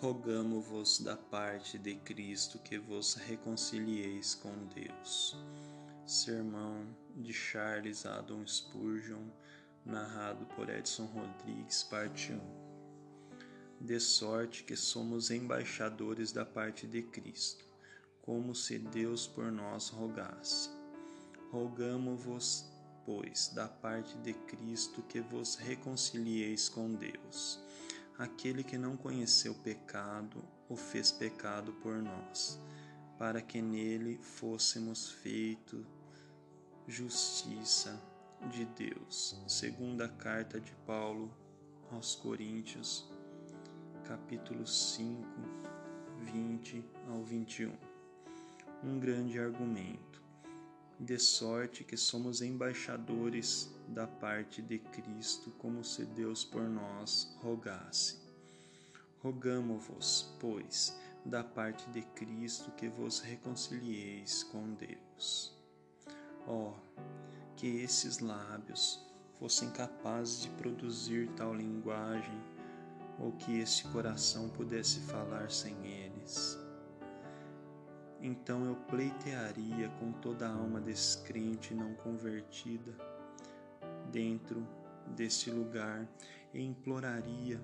rogamo-vos da parte de Cristo que vos reconcilieis com Deus. Sermão de Charles Adam Spurgeon, narrado por Edson Rodrigues, parte 1. De sorte que somos embaixadores da parte de Cristo, como se Deus por nós rogasse. Rogamo-vos, pois, da parte de Cristo que vos reconcilieis com Deus aquele que não conheceu pecado o fez pecado por nós, para que nele fôssemos feito justiça de Deus. Segunda carta de Paulo aos Coríntios, capítulo 5, 20 ao 21. Um grande argumento de sorte que somos embaixadores da parte de Cristo, como se Deus por nós rogasse. Rogamo-vos, pois, da parte de Cristo, que vos reconcilieis com Deus. Ó, oh, que esses lábios fossem capazes de produzir tal linguagem, ou que esse coração pudesse falar sem eles então eu pleitearia com toda a alma descrente não convertida dentro deste lugar e imploraria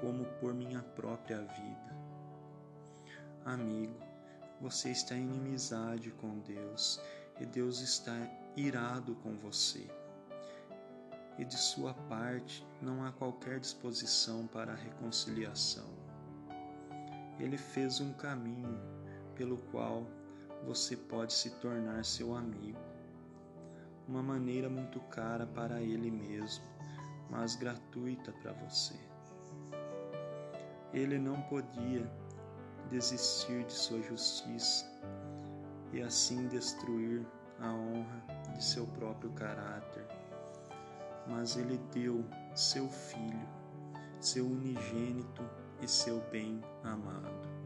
como por minha própria vida. Amigo, você está em inimizade com Deus e Deus está irado com você. E de sua parte não há qualquer disposição para a reconciliação. Ele fez um caminho pelo qual você pode se tornar seu amigo. Uma maneira muito cara para ele mesmo, mas gratuita para você. Ele não podia desistir de sua justiça e assim destruir a honra de seu próprio caráter. Mas ele deu seu filho, seu unigênito e seu bem amado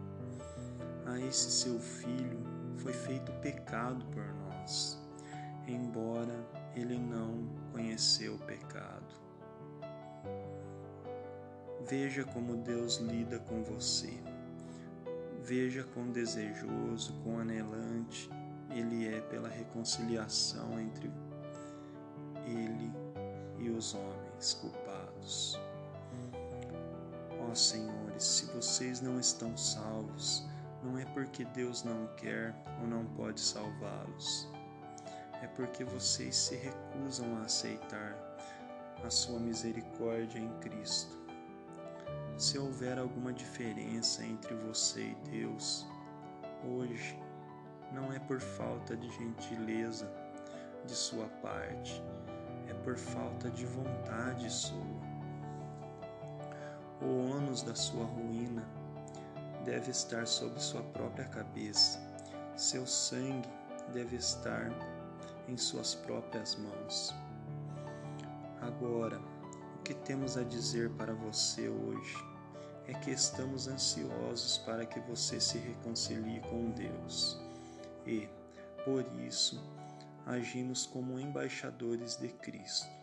a esse seu filho foi feito pecado por nós, embora ele não conheceu o pecado. Veja como Deus lida com você. Veja quão desejoso, quão anelante Ele é pela reconciliação entre Ele e os homens culpados. Ó Senhores, se vocês não estão salvos, não é porque Deus não quer ou não pode salvá-los, é porque vocês se recusam a aceitar a sua misericórdia em Cristo. Se houver alguma diferença entre você e Deus, hoje, não é por falta de gentileza de sua parte, é por falta de vontade sua. O ônus da sua ruína deve estar sobre sua própria cabeça, seu sangue deve estar em suas próprias mãos. Agora, o que temos a dizer para você hoje é que estamos ansiosos para que você se reconcilie com Deus. E, por isso, agimos como embaixadores de Cristo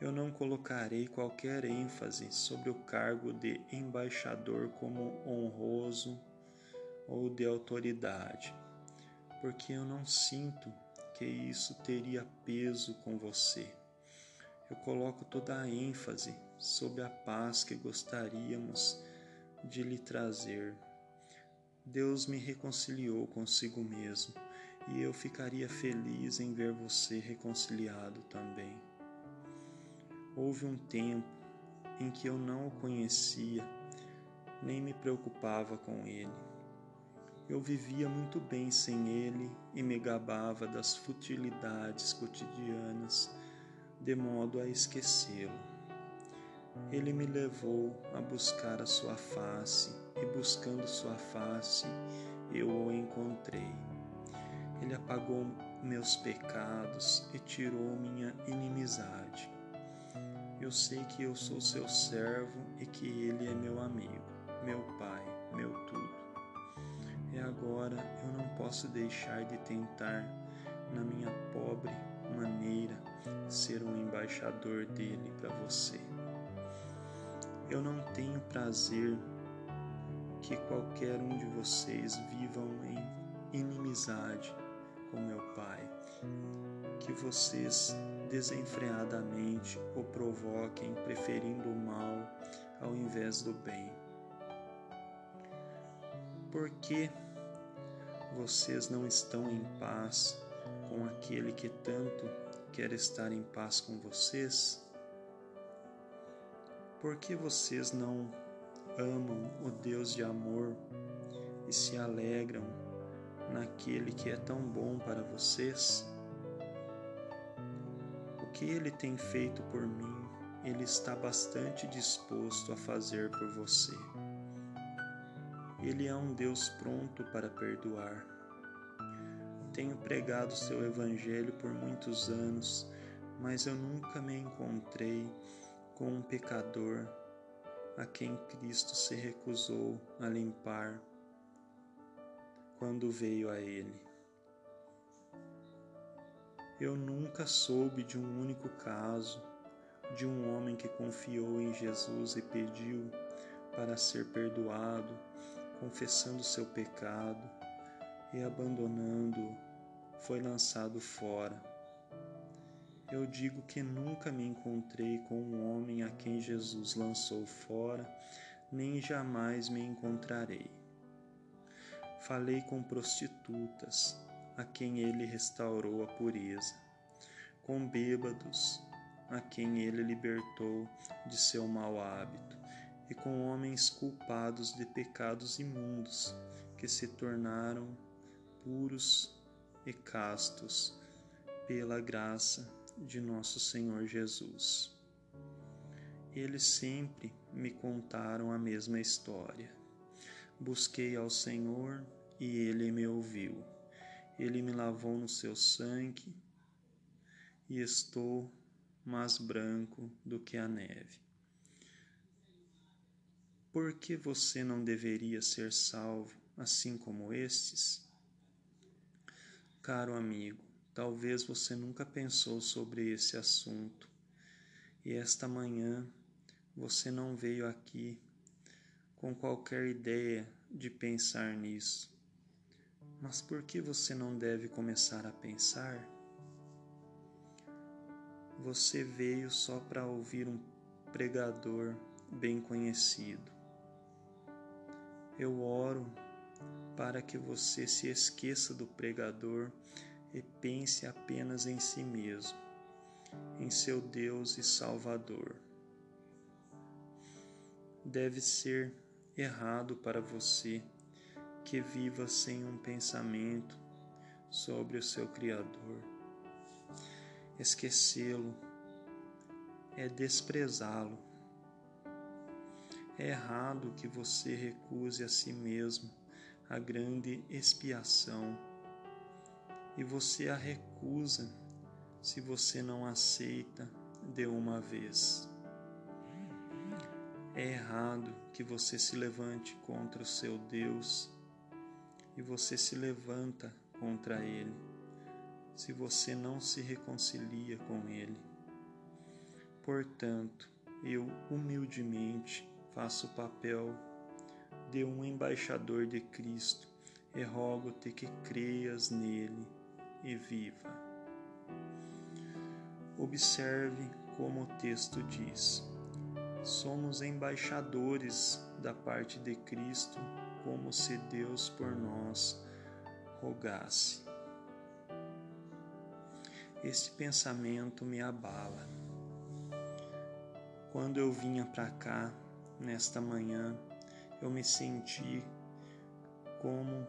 eu não colocarei qualquer ênfase sobre o cargo de embaixador como honroso ou de autoridade, porque eu não sinto que isso teria peso com você. Eu coloco toda a ênfase sobre a paz que gostaríamos de lhe trazer. Deus me reconciliou consigo mesmo e eu ficaria feliz em ver você reconciliado também. Houve um tempo em que eu não o conhecia, nem me preocupava com ele. Eu vivia muito bem sem ele e me gabava das futilidades cotidianas, de modo a esquecê-lo. Ele me levou a buscar a sua face, e buscando sua face, eu o encontrei. Ele apagou meus pecados e tirou minha inimizade. Eu sei que eu sou seu servo e que ele é meu amigo, meu pai, meu tudo. E agora eu não posso deixar de tentar, na minha pobre maneira, ser um embaixador dele para você. Eu não tenho prazer que qualquer um de vocês vivam em inimizade com meu Pai, que vocês desenfreadamente o provoquem, preferindo o mal ao invés do bem. Por que vocês não estão em paz com aquele que tanto quer estar em paz com vocês? Por que vocês não amam o Deus de amor e se alegram naquele que é tão bom para vocês? Que ele tem feito por mim, ele está bastante disposto a fazer por você. Ele é um Deus pronto para perdoar. Tenho pregado seu Evangelho por muitos anos, mas eu nunca me encontrei com um pecador a quem Cristo se recusou a limpar quando veio a Ele. Eu nunca soube de um único caso de um homem que confiou em Jesus e pediu para ser perdoado confessando seu pecado e abandonando-o, foi lançado fora. Eu digo que nunca me encontrei com um homem a quem Jesus lançou fora, nem jamais me encontrarei. Falei com prostitutas, a quem ele restaurou a pureza, com bêbados, a quem ele libertou de seu mau hábito e com homens culpados de pecados imundos, que se tornaram puros e castos pela graça de nosso Senhor Jesus. Eles sempre me contaram a mesma história. Busquei ao Senhor e ele me ouviu. Ele me lavou no seu sangue e estou mais branco do que a neve. Por que você não deveria ser salvo assim como estes? Caro amigo, talvez você nunca pensou sobre esse assunto e esta manhã você não veio aqui com qualquer ideia de pensar nisso. Mas por que você não deve começar a pensar? Você veio só para ouvir um pregador bem conhecido eu oro para que você se esqueça do pregador e pense apenas em si mesmo, em seu Deus e Salvador. Deve ser errado para você que viva sem um pensamento sobre o seu Criador. Esquecê-lo é desprezá-lo é errado que você recuse a si mesmo a grande expiação e você a recusa se você não aceita de uma vez. É errado que você se levante contra o seu Deus e você se levanta contra Ele se você não se reconcilia com Ele. Portanto, eu humildemente faço o papel de um embaixador de Cristo e rogo-te que creias nele e viva. Observe como o texto diz: somos embaixadores da parte de Cristo, como se Deus por nós rogasse. Este pensamento me abala. Quando eu vinha para cá, nesta manhã eu me senti como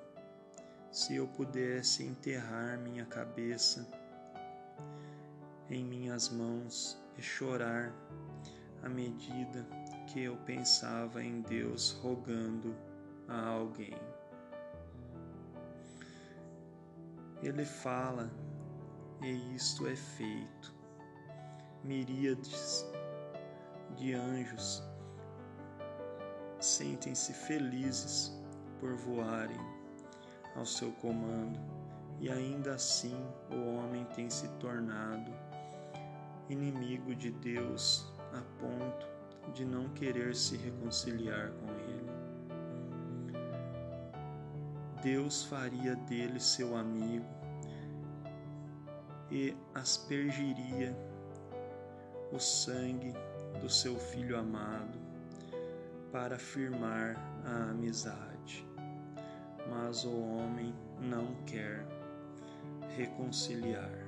se eu pudesse enterrar minha cabeça em minhas mãos e chorar à medida que eu pensava em Deus rogando a alguém. Ele fala e isto é feito. Miríades de anjos sentem-se felizes por voarem ao seu comando, e ainda assim o homem tem se tornado inimigo de Deus a ponto de não querer se reconciliar com ele. Deus faria dele seu amigo e aspergiria o sangue do seu filho amado para firmar a amizade. Mas o homem não quer reconciliar.